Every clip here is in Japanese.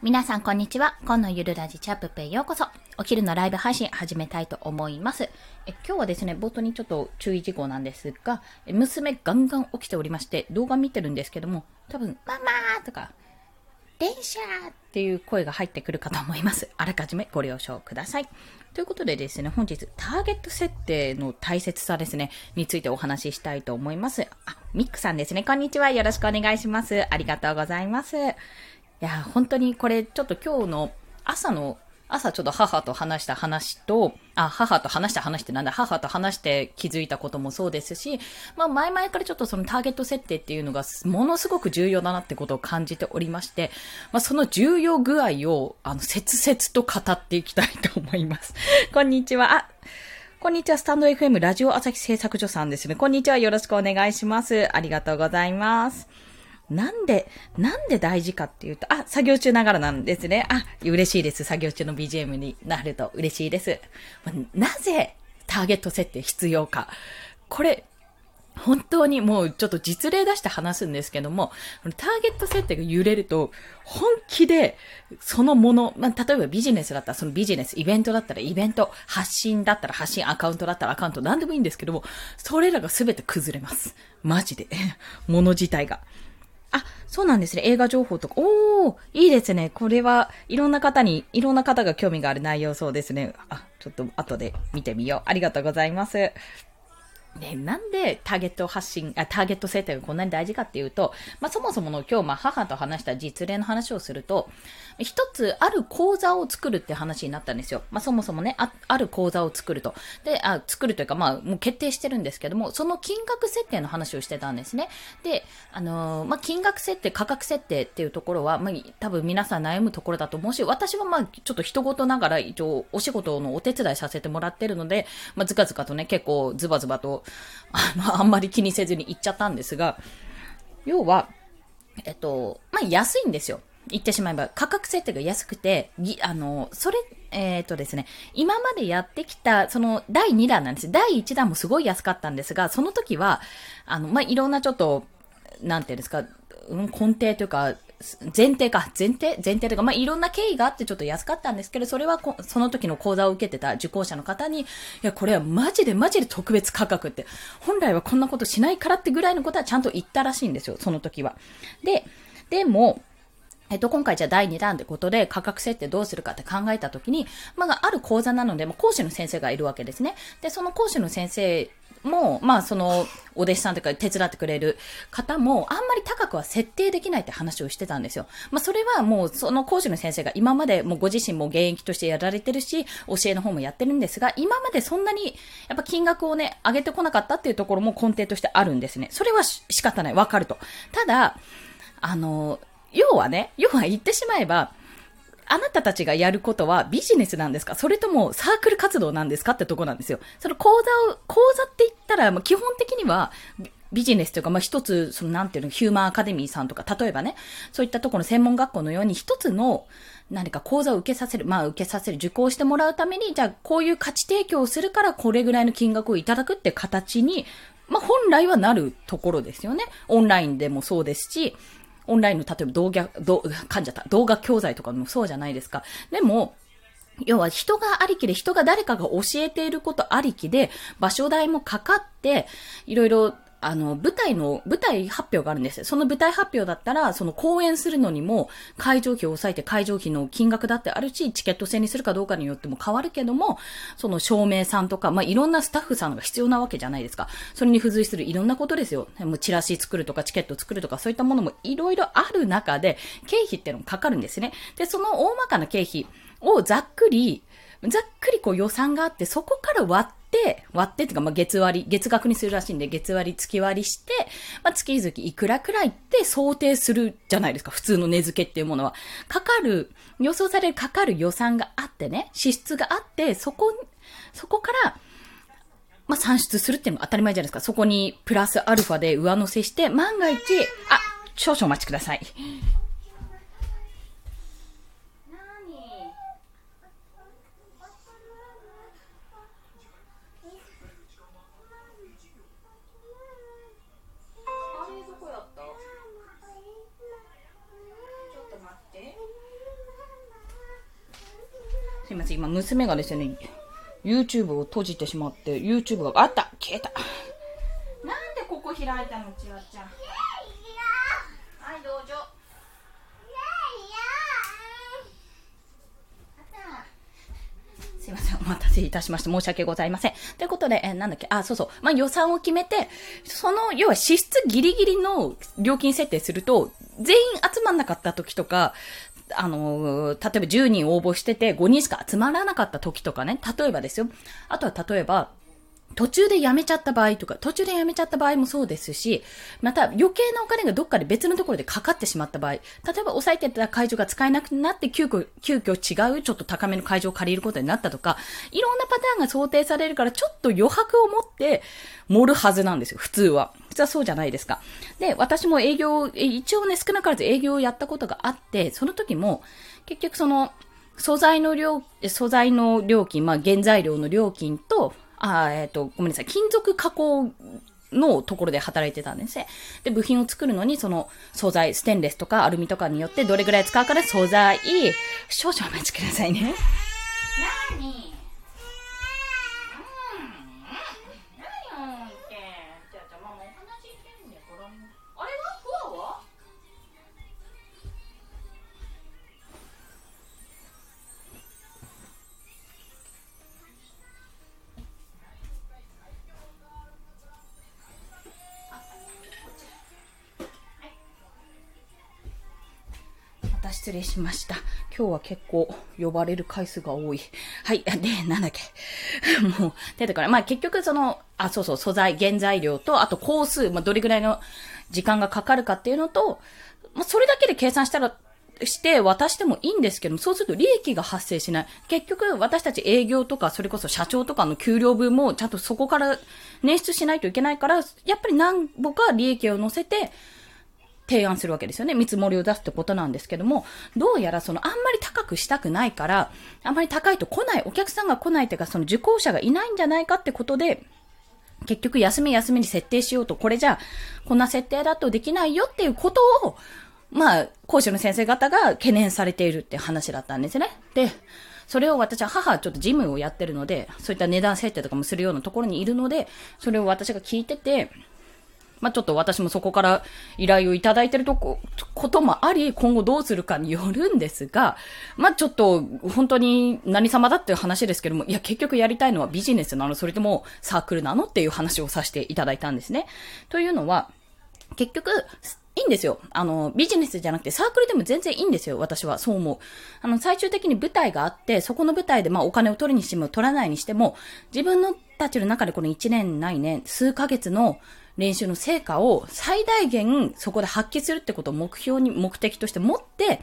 皆さんこんにちは。今のゆるラジチャップペイようこそ。お昼のライブ配信始めたいと思います。え今日はですね、冒頭にちょっと注意事項なんですが、娘ガンガン起きておりまして、動画見てるんですけども、多分、ママーとか、電車っていう声が入ってくるかと思います。あらかじめご了承ください。ということでですね、本日、ターゲット設定の大切さですね、についてお話ししたいと思います。あ、ミックさんですね。こんにちは。よろしくお願いします。ありがとうございます。いや、本当にこれちょっと今日の朝の朝ちょっと母と話した話と、あ、母と話した話ってなんだ、母と話して気づいたこともそうですし、まあ前々からちょっとそのターゲット設定っていうのがものすごく重要だなってことを感じておりまして、まあその重要具合を、あの、切々と語っていきたいと思います。こんにちは。あ、こんにちは。スタンド FM ラジオ朝日製作所さんですね。こんにちは。よろしくお願いします。ありがとうございます。なんで、なんで大事かっていうと、あ、作業中ながらなんですね。あ、嬉しいです。作業中の BGM になると嬉しいです。なぜターゲット設定必要か。これ、本当にもうちょっと実例出して話すんですけども、ターゲット設定が揺れると、本気でそのもの、まあ、例えばビジネスだったらそのビジネス、イベントだったらイベント、発信だったら発信、アカウントだったらアカウント、なんでもいいんですけども、それらが全て崩れます。マジで。もの自体が。あ、そうなんですね。映画情報とか。おー、いいですね。これはいろんな方に、いろんな方が興味がある内容そうですね。あ、ちょっと後で見てみよう。ありがとうございます。ね、なんでターゲット発信、あターゲット設定がこんなに大事かっていうと、まあ、そもそもの今日、まあ、母と話した実例の話をすると、一つある講座を作るって話になったんですよ。まあ、そもそもね、あ、ある講座を作ると。で、あ、作るというか、まあ、もう決定してるんですけども、その金額設定の話をしてたんですね。で、あのー、まあ、金額設定、価格設定っていうところは、まあ、多分皆さん悩むところだと思うし、私はまあ、ちょっと人事ながら一応お仕事のお手伝いさせてもらってるので、まあ、ずかずかとね、結構ズバズバと、あの、あんまり気にせずに行っちゃったんですが、要は、えっと、まあ、安いんですよ。言ってしまえば、価格設定が安くて、ぎあの、それ、えっ、ー、とですね、今までやってきた、その、第2弾なんです。第1弾もすごい安かったんですが、その時は、あの、まあ、いろんなちょっと、なんていうんですか、うん、根底というか、前提か、前提？前提というか、まあ、いろんな経緯があってちょっと安かったんですけど、それはその時の講座を受けてた受講者の方に、いや、これはマジでマジで特別価格って、本来はこんなことしないからってぐらいのことはちゃんと言ったらしいんですよ、その時は。で、でも、えっと、今回じゃあ第2弾ってことで価格設定どうするかって考えたときに、まあ、ある講座なので、まあ、講師の先生がいるわけですね。で、その講師の先生も、まあ、その、お弟子さんとか手伝ってくれる方も、あんまり高くは設定できないって話をしてたんですよ。まあ、それはもう、その講師の先生が今までもうご自身も現役としてやられてるし、教えの方もやってるんですが、今までそんなに、やっぱ金額をね、上げてこなかったっていうところも根底としてあるんですね。それは仕方ない。わかると。ただ、あの、要はね、要は言ってしまえば、あなたたちがやることはビジネスなんですか？それともサークル活動なんですか？ってとこなんですよ。その講座を、講座って言ったら、基本的にはビジネスというか、まあ、一つ、その、なんていうの、ヒューマンアカデミーさんとか、例えばね、そういったところの専門学校のように、一つの、何か講座を受けさせる、まあ、受けさせる、受講してもらうために、じゃあ、こういう価値提供をするから、これぐらいの金額をいただくって形に、まあ、本来はなるところですよね。オンラインでもそうですし、オンラインの例えば動画、ど噛んじゃった。動画教材とかもそうじゃないですか。でも、要は人がありきで、人が誰かが教えていることありきで、場所代もかかって、いろいろあの、舞台の、舞台発表があるんですよ。その舞台発表だったら、その公演するのにも、会場費を抑えて会場費の金額だってあるし、チケット制にするかどうかによっても変わるけども、その照明さんとか、まあ、いろんなスタッフさんが必要なわけじゃないですか。それに付随するいろんなことですよ。もうチラシ作るとか、チケット作るとか、そういったものもいろいろある中で、経費ってのもかかるんですね。で、その大まかな経費をざっくり、ざっくりこう予算があって、そこから割って、割ってっていうか、まあ、月割り、月額にするらしいんで、月割り、月割りして、まあ、月々いくらくらいって想定するじゃないですか。普通の値付けっていうものは。かかる、予想されるかかる予算があってね、支出があって、そこ、そこから、まあ、算出するっていうのが当たり前じゃないですか。そこにプラスアルファで上乗せして、万が一、あ、少々お待ちください。すいません、今娘がですね、YouTube を閉じてしまって、YouTube が、あった消えたなんでここ開いたの、ちわちゃん。はい、どうぞ。すいません。お待たせいたしました。申し訳ございません。ということで、えー、なんだっけ、あ、そうそう。まあ、予算を決めて、その、要は支出ギリギリの料金設定すると、全員集まんなかった時とか、あの、例えば10人応募してて5人しか集まらなかった時とかね、例えばですよ。あとは例えば、途中で辞めちゃった場合とか、途中で辞めちゃった場合もそうですし、また余計なお金がどっかで別のところでかかってしまった場合、例えば抑えてた会場が使えなくなって急遽、急遽違うちょっと高めの会場を借りることになったとか、いろんなパターンが想定されるからちょっと余白を持って盛るはずなんですよ、普通は。普通はそうじゃないですか。で、私も営業、一応ね、少なからず営業をやったことがあって、その時も、結局その、素材の料、素材の料金、まあ原材料の料金と、あえっ、ー、と、ごめんなさい、金属加工のところで働いてたんですね。で、部品を作るのに、その素材、ステンレスとかアルミとかによってどれぐらい使うかで素材、少々お待ちくださいね。なに礼しました。今日は結構呼ばれる回数が多い。はい。で、なんだっけ。もう、出てから。まあ結局その、あ、そうそう、素材、原材料と、あと工数、まあどれぐらいの時間がかかるかっていうのと、まあそれだけで計算したら、して渡してもいいんですけども、そうすると利益が発生しない。結局、私たち営業とか、それこそ社長とかの給料分も、ちゃんとそこから捻出しないといけないから、やっぱり何ぼか利益を乗せて、提案するわけですよね。見積もりを出すってことなんですけども、どうやらそのあんまり高くしたくないから、あんまり高いと来ない、お客さんが来ないというか、その受講者がいないんじゃないかってことで、結局休み休みに設定しようと、これじゃこんな設定だとできないよっていうことを、まあ、講師の先生方が懸念されているって話だったんですね。で、それを私は母はちょっとジムをやってるので、そういった値段設定とかもするようなところにいるので、それを私が聞いてて、まあ、ちょっと私もそこから依頼をいただいてるとこ、こともあり、今後どうするかによるんですが、まあ、ちょっと、本当に何様だっていう話ですけども、いや、結局やりたいのはビジネスなのそれともサークルなのっていう話をさせていただいたんですね。というのは、結局、いいんですよ。あの、ビジネスじゃなくてサークルでも全然いいんですよ。私はそう思う。あの、最終的に舞台があって、そこの舞台でまあお金を取るにしても取らないにしても、自分のたちの中でこの1年ないね、数ヶ月の練習の成果を最大限そこで発揮するってことを目標に、目的として持って、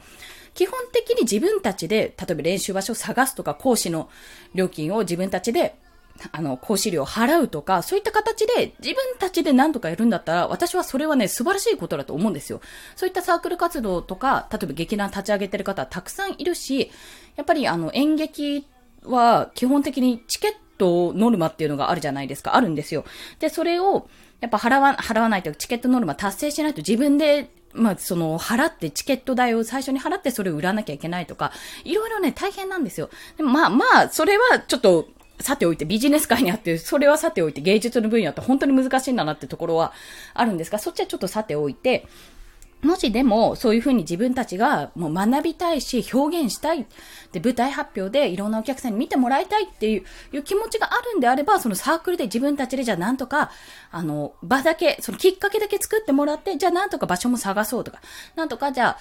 基本的に自分たちで、例えば練習場所を探すとか、講師の料金を自分たちで、あの、講師料を払うとか、そういった形で自分たちで何とかやるんだったら、私はそれはね、素晴らしいことだと思うんですよ。そういったサークル活動とか、例えば劇団立ち上げてる方はたくさんいるし、やっぱりあの、演劇は基本的にチケットノルマっていうのがあるじゃないですか。あるんですよ。で、それを、やっぱ払わ、払わないとチケットノルマ達成しないと自分でまあ、その、払って、チケット代を最初に払ってそれを売らなきゃいけないとか、いろいろね、大変なんですよ。でもまあまあ、それはちょっと、さておいて、ビジネス界にあって、それはさておいて、芸術の分野って本当に難しいんだなってところはあるんですが、そっちはちょっとさておいて、もしでも、そういうふうに自分たちがもう学びたいし、表現したい。で、舞台発表でいろんなお客さんに見てもらいたいっていういう気持ちがあるんであれば、そのサークルで自分たちでじゃあなんとか、あの、場だけ、そのきっかけだけ作ってもらって、じゃあなんとか場所も探そうとか、なんとかじゃあ、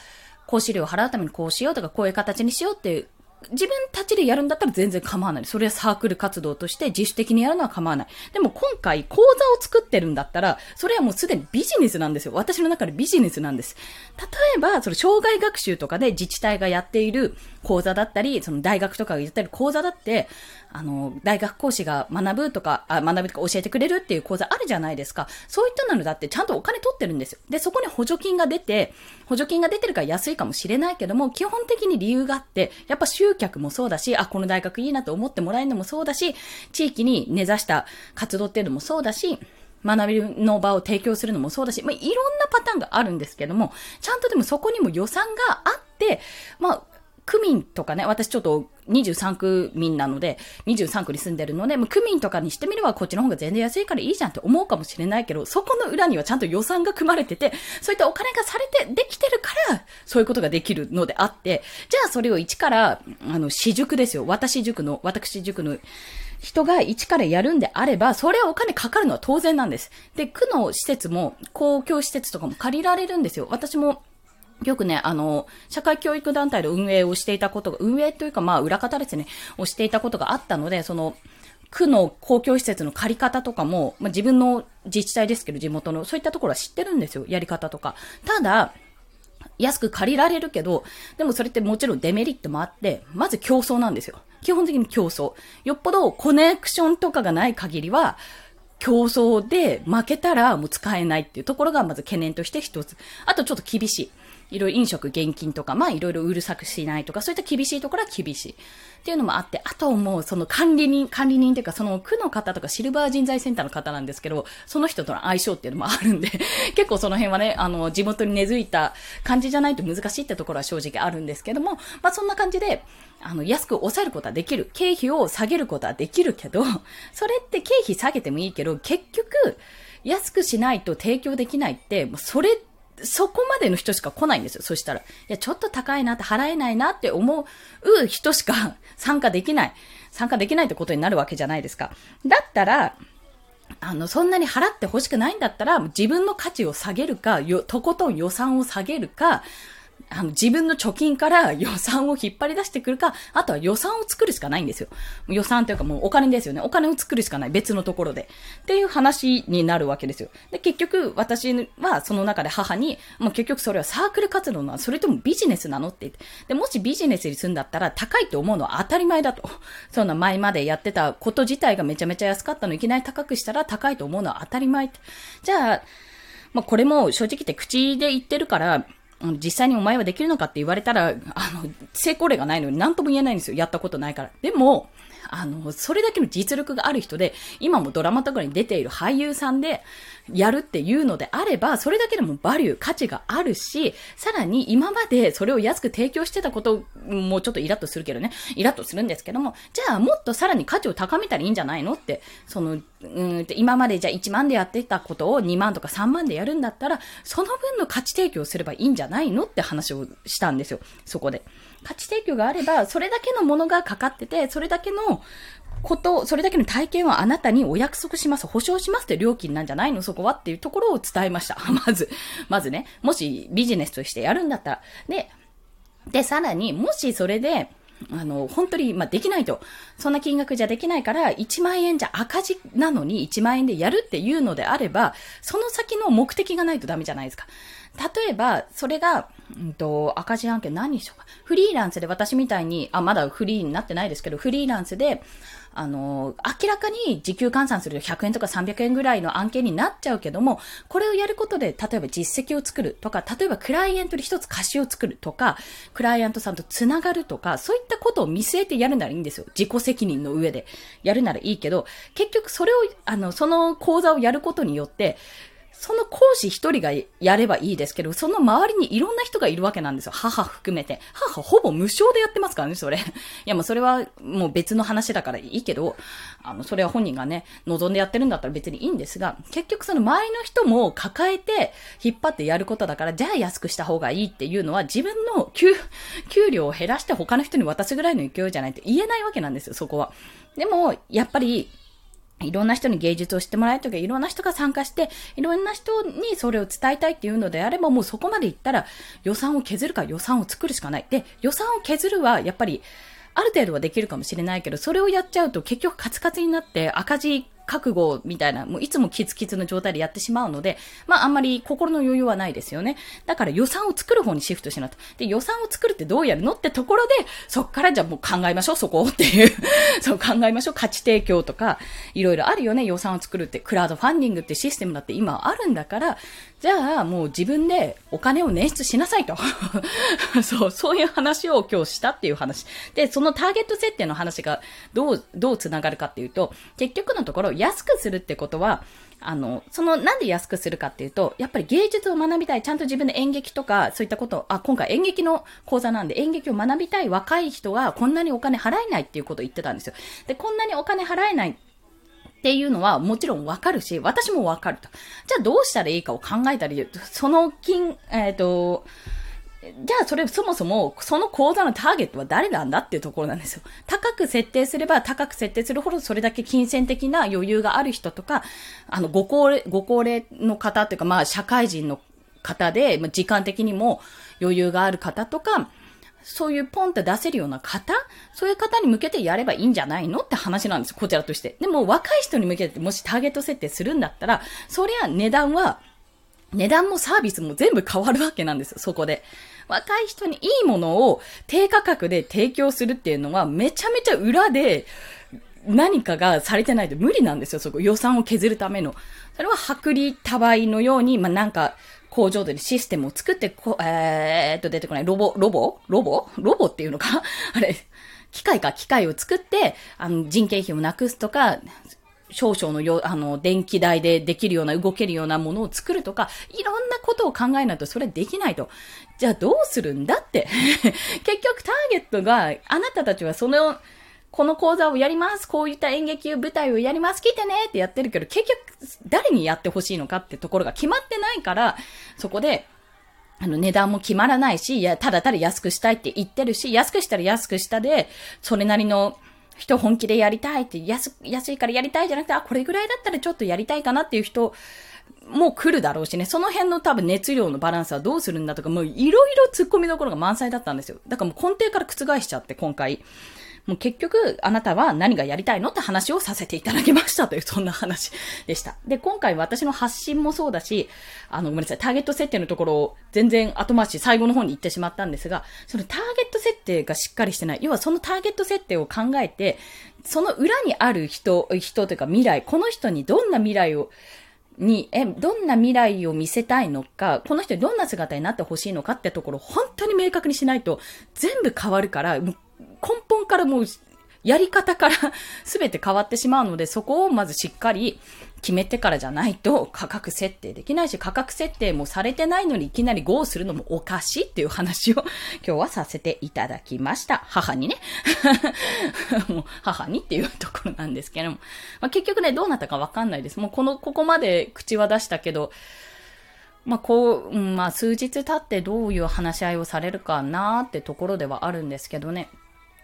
講師料を払うためにこうしようとか、こういう形にしようっていう自分たちでやるんだったら全然構わない。それはサークル活動として自主的にやるのは構わない。でも今回講座を作ってるんだったら、それはもうすでにビジネスなんですよ。私の中でビジネスなんです。例えば、その障害学習とかで自治体がやっている講座だったり、その大学とかがやってる講座だって、あの、大学講師が学ぶとか、あ学ぶとか教えてくれるっていう講座あるじゃないですか。そういったのだってちゃんとお金取ってるんですよ。で、そこに補助金が出て、補助金が出てるから安いかもしれないけども、基本的に理由があって、やっぱ集客もそうだし、あ、この大学いいなと思ってもらえるのもそうだし、地域に根ざした活動っていうのもそうだし、学びの場を提供するのもそうだし、まあ、いろんなパターンがあるんですけども、ちゃんとでもそこにも予算があって、まあ、区民とかね、私ちょっと23区民なので、23区に住んでるので、もう区民とかにしてみればこっちの方が全然安いからいいじゃんって思うかもしれないけど、そこの裏にはちゃんと予算が組まれてて、そういったお金がされてできてるから、そういうことができるのであって、じゃあそれを一から、あの、私塾ですよ。私塾の、私塾の、人が一からやるんであれば、それはお金かかるのは当然なんです。で、区の施設も、公共施設とかも借りられるんですよ。私も、よくね、あの、社会教育団体の運営をしていたことが、運営というかまあ裏方ですね、をしていたことがあったので、その、区の公共施設の借り方とかも、まあ、自分の自治体ですけど、地元の、そういったところは知ってるんですよ、やり方とか。ただ、安く借りられるけど、でもそれってもちろんデメリットもあって、まず競争なんですよ。基本的に競争。よっぽどコネクションとかがない限りは、競争で負けたらもう使えないっていうところがまず懸念として一つ。あとちょっと厳しい。いろいろ飲食、現金とか、まあいろいろうるさくしないとか、そういった厳しいところは厳しい。っていうのもあって、あともうその管理人、管理人っていうかその区の方とかシルバー人材センターの方なんですけど、その人との相性っていうのもあるんで 結構その辺はね、あの、地元に根付いた感じじゃないと難しいってところは正直あるんですけども、まあそんな感じで、あの、安く抑えることはできる。経費を下げることはできるけど、それって経費下げてもいいけど、結局、安くしないと提供できないって、もうそれってそこまでの人しか来ないんですよ。そしたら。いや、ちょっと高いなって払えないなって思う人しか 参加できない。参加できないってことになるわけじゃないですか。だったら、あの、そんなに払って欲しくないんだったら、自分の価値を下げるか、よ、とことん予算を下げるか、あの、自分の貯金から予算を引っ張り出してくるか、あとは予算を作るしかないんですよ。予算というかもうお金ですよね。お金を作るしかない。別のところで。っていう話になるわけですよ。で、結局、私はその中で母に、もう結局それはサークル活動なのそれともビジネスなのって言って。で、もしビジネスにするんだったら高いって思うのは当たり前だと。そんな前までやってたこと自体がめちゃめちゃ安かったのいきなり高くしたら高いと思うのは当たり前って。じゃあ、まあ、これも正直言って口で言ってるから、実際にお前はできるのかって言われたら、あの、成功例がないのに何とも言えないんですよ。やったことないから。でも、あの、それだけの実力がある人で、今もドラマとかに出ている俳優さんで、やるっていうのであれば、それだけでもバリュー、価値があるし、さらに今までそれを安く提供してたこともちょっとイラッとするけどね、イラッとするんですけども、じゃあもっとさらに価値を高めたらいいんじゃないのって、その、うん今までじゃあ1万でやってたことを2万とか3万でやるんだったら、その分の価値提供すればいいんじゃないのって話をしたんですよ、そこで。価値提供があれば、それだけのものがかかってて、それだけのこと、それだけの体験はあなたにお約束します、保証しますって料金なんじゃないの？そこはっていうところを伝えました。まず、まずね、もしビジネスとしてやるんだったら。で、で、さらに、もしそれで、あの、本当に、まあ、できないと。そんな金額じゃできないから、1万円じゃ赤字なのに1万円でやるっていうのであれば、その先の目的がないとダメじゃないですか。例えば、それが、うんと、赤字案件何にしようか。フリーランスで私みたいに、あ、まだフリーになってないですけど、フリーランスで、あの、明らかに時給換算すると100円とか300円ぐらいの案件になっちゃうけども、これをやることで、例えば実績を作るとか、例えばクライアントに一つ貸しを作るとか、クライアントさんとつながるとか、そういったことを見据えてやるならいいんですよ。自己責任の上でやるならいいけど、結局それを、あの、その講座をやることによって、その講師一人がやればいいですけど、その周りにいろんな人がいるわけなんですよ。母含めて。母ほぼ無償でやってますからね、それ。いや、まあそれはもう別の話だからいいけど、あの、それは本人がね、望んでやってるんだったら別にいいんですが、結局その周りの人も抱えて引っ張ってやることだから、じゃあ安くした方がいいっていうのは自分の給、給料を減らして他の人に渡すぐらいの勢いじゃないと言えないわけなんですよ、そこは。でも、やっぱり、いろんな人に芸術を知ってもらえるとか、いろんな人が参加して、いろんな人にそれを伝えたいっていうのであれば、もうそこまでいったら予算を削るか予算を作るしかない。で、予算を削るは、やっぱり、ある程度はできるかもしれないけど、それをやっちゃうと結局カツカツになって赤字覚悟みたいな、もういつもキツキツの状態でやってしまうので、まああんまり心の余裕はないですよね。だから予算を作る方にシフトしなと。で、予算を作るってどうやるのってところで、そっからじゃあもう考えましょう、そこっていう そう考えましょう。価値提供とか、いろいろあるよね、予算を作るって。クラウドファンディングってシステムだって今あるんだから、じゃあもう自分でお金を捻出しなさいと。そう、そういう話を今日したっていう話。で、そのターゲット設定の話がどう、どう繋がるかっていうと、結局のところ安くするってことは、あの、その、なんで安くするかっていうと、やっぱり芸術を学びたい、ちゃんと自分で演劇とか、そういったことを、あ、今回演劇の講座なんで、演劇を学びたい若い人は、こんなにお金払えないっていうことを言ってたんですよ。で、こんなにお金払えないっていうのはもちろんわかるし、私もわかると。じゃあどうしたらいいかを考えたり、その金、えっ、ー、と、じゃあそれそもそもその講座のターゲットは誰なんだっていうところなんですよ。高く設定すれば高く設定するほどそれだけ金銭的な余裕がある人とか、あの、ご高齢、ご高齢の方っていうかまあ社会人の方で、まあ、時間的にも余裕がある方とか、そういうポンって出せるような方そういう方に向けてやればいいんじゃないのって話なんです、こちらとして。でも若い人に向けてもしターゲット設定するんだったら、そりゃ値段は値段もサービスも全部変わるわけなんですよ、そこで。若い人にいいものを低価格で提供するっていうのはめちゃめちゃ裏で何かがされてないと無理なんですよ、そこ。予算を削るための。それは薄利多売のように、まあ、なんか、工場でシステムを作って、こえー、っと出てこない、ロボ、ロボ？ロボ？ロボ？っていうのか？あれ、機械か、機械を作って、あの、人件費をなくすとか、少々のよ、あの、電気代でできるような、動けるようなものを作るとか、いろんなことを考えないとそれできないと。じゃあどうするんだって。結局ターゲットが、あなたたちはその、この講座をやります。こういった演劇舞台をやります。来てねってやってるけど、結局誰にやってほしいのかってところが決まってないから、そこで、あの値段も決まらないし、いや、ただただ安くしたいって言ってるし、安くしたら安くしたで、それなりの人本気でやりたいって、安、安いからやりたいじゃなくて、あ、これぐらいだったらちょっとやりたいかなっていう人も来るだろうしね、その辺の多分熱量のバランスはどうするんだとか、もういろいろ突っ込みどころが満載だったんですよ。だからもう根底から覆しちゃって、今回。もう結局、あなたは何がやりたいのって話をさせていただきましたという、そんな話でした。で、今回私の発信もそうだし、あの、ごめんなさい、ターゲット設定のところを全然後回し最後の方に行ってしまったんですが、そのターゲット設定がしっかりしてない。要はそのターゲット設定を考えて、その裏にある人、人というか未来、この人にどんな未来をに、え、どんな未来を見せたいのか、この人にどんな姿になってほしいのかってところ、本当に明確にしないと、全部変わるから、根本からもう、やり方から 全て変わってしまうので、そこをまずしっかり決めてからじゃないと価格設定できないし、価格設定もされてないのにいきなり GO するのもおかしいっていう話を今日はさせていただきました。母にね。もう母にっていうところなんですけども。まあ、結局ね、どうなったかわかんないです。もうこの、ここまで口は出したけど、まあ、こう、まあ、数日経ってどういう話し合いをされるかなってところではあるんですけどね。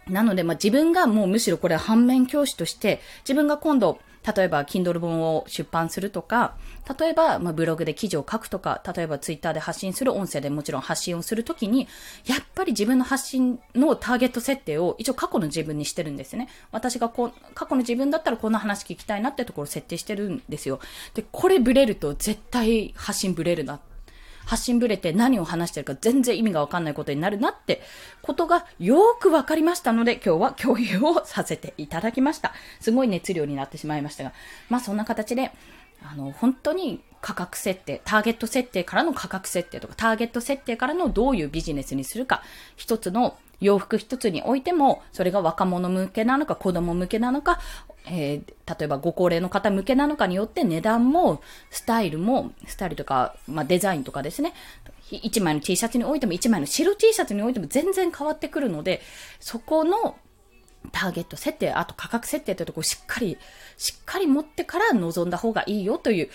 なので、まあ、自分がもうむしろこれ反面教師として、自分が今度、例えば、Kindle 本を出版するとか、例えば、まあ、ブログで記事を書くとか、例えば Twitter で発信する音声でもちろん発信をするときに、やっぱり自分の発信のターゲット設定を一応過去の自分にしてるんですね。私がこう、過去の自分だったらこんな話聞きたいなってところを設定してるんですよ。で、これブレると絶対発信ブレるなって発信ぶれて何を話してるか全然意味がわかんないことになるなってことがよくわかりましたので今日は共有をさせていただきました。すごい熱量になってしまいましたが、まあそんな形で、あの、本当に価格設定、ターゲット設定からの価格設定とか、ターゲット設定からのどういうビジネスにするか、一つの洋服一つにおいても、それが若者向けなのか、子供向けなのか、えー、例えばご高齢の方向けなのかによって値段も、スタイルも、スタイルとか、まあ、デザインとかですね、1枚の T シャツにおいても、1枚の白 T シャツにおいても全然変わってくるので、そこのターゲット設定、あと価格設定というところをしっかり、しっかり持ってから臨んだ方がいいよという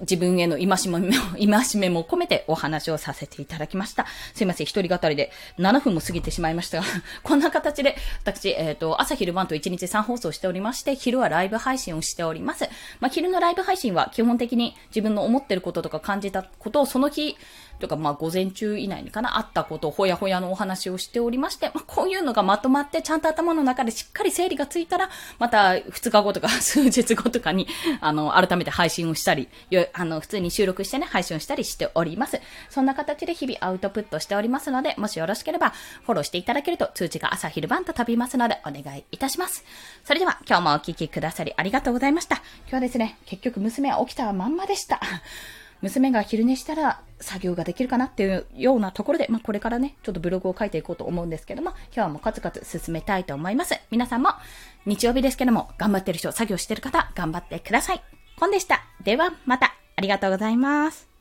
自分への戒めも、戒めも込めてお話をさせていただきました。すいません、一人語りで7分も過ぎてしまいましたが、こんな形で私、えっ、ー、と、朝昼晩と1日3放送しておりまして、昼はライブ配信をしております。まあ、昼のライブ配信は基本的に自分の思ってることとか感じたことをその日、というかまあ午前中以内にかな、あったこと、ほやほやのお話をしておりまして、まあ、こういうのがまとまってちゃんと頭の中でしっかり整理がついたら、また2日後とか数日後とかに、あの、改めて配信をしたり、あの、普通に収録してね、配信をしたりしております。そんな形で日々アウトプットしておりますので、もしよろしければフォローしていただけると通知が朝昼晩と飛びますのでお願いいたします。それでは今日もお聴きくださりありがとうございました。今日はですね、結局娘は起きたまんまでした。娘が昼寝したら作業ができるかなっていうようなところで、まあ、これからね、ちょっとブログを書いていこうと思うんですけども、今日はもうカツカツ進めたいと思います。皆さんも日曜日ですけども、頑張ってる人、作業してる方、頑張ってください。コンでした。では、また。ありがとうございます。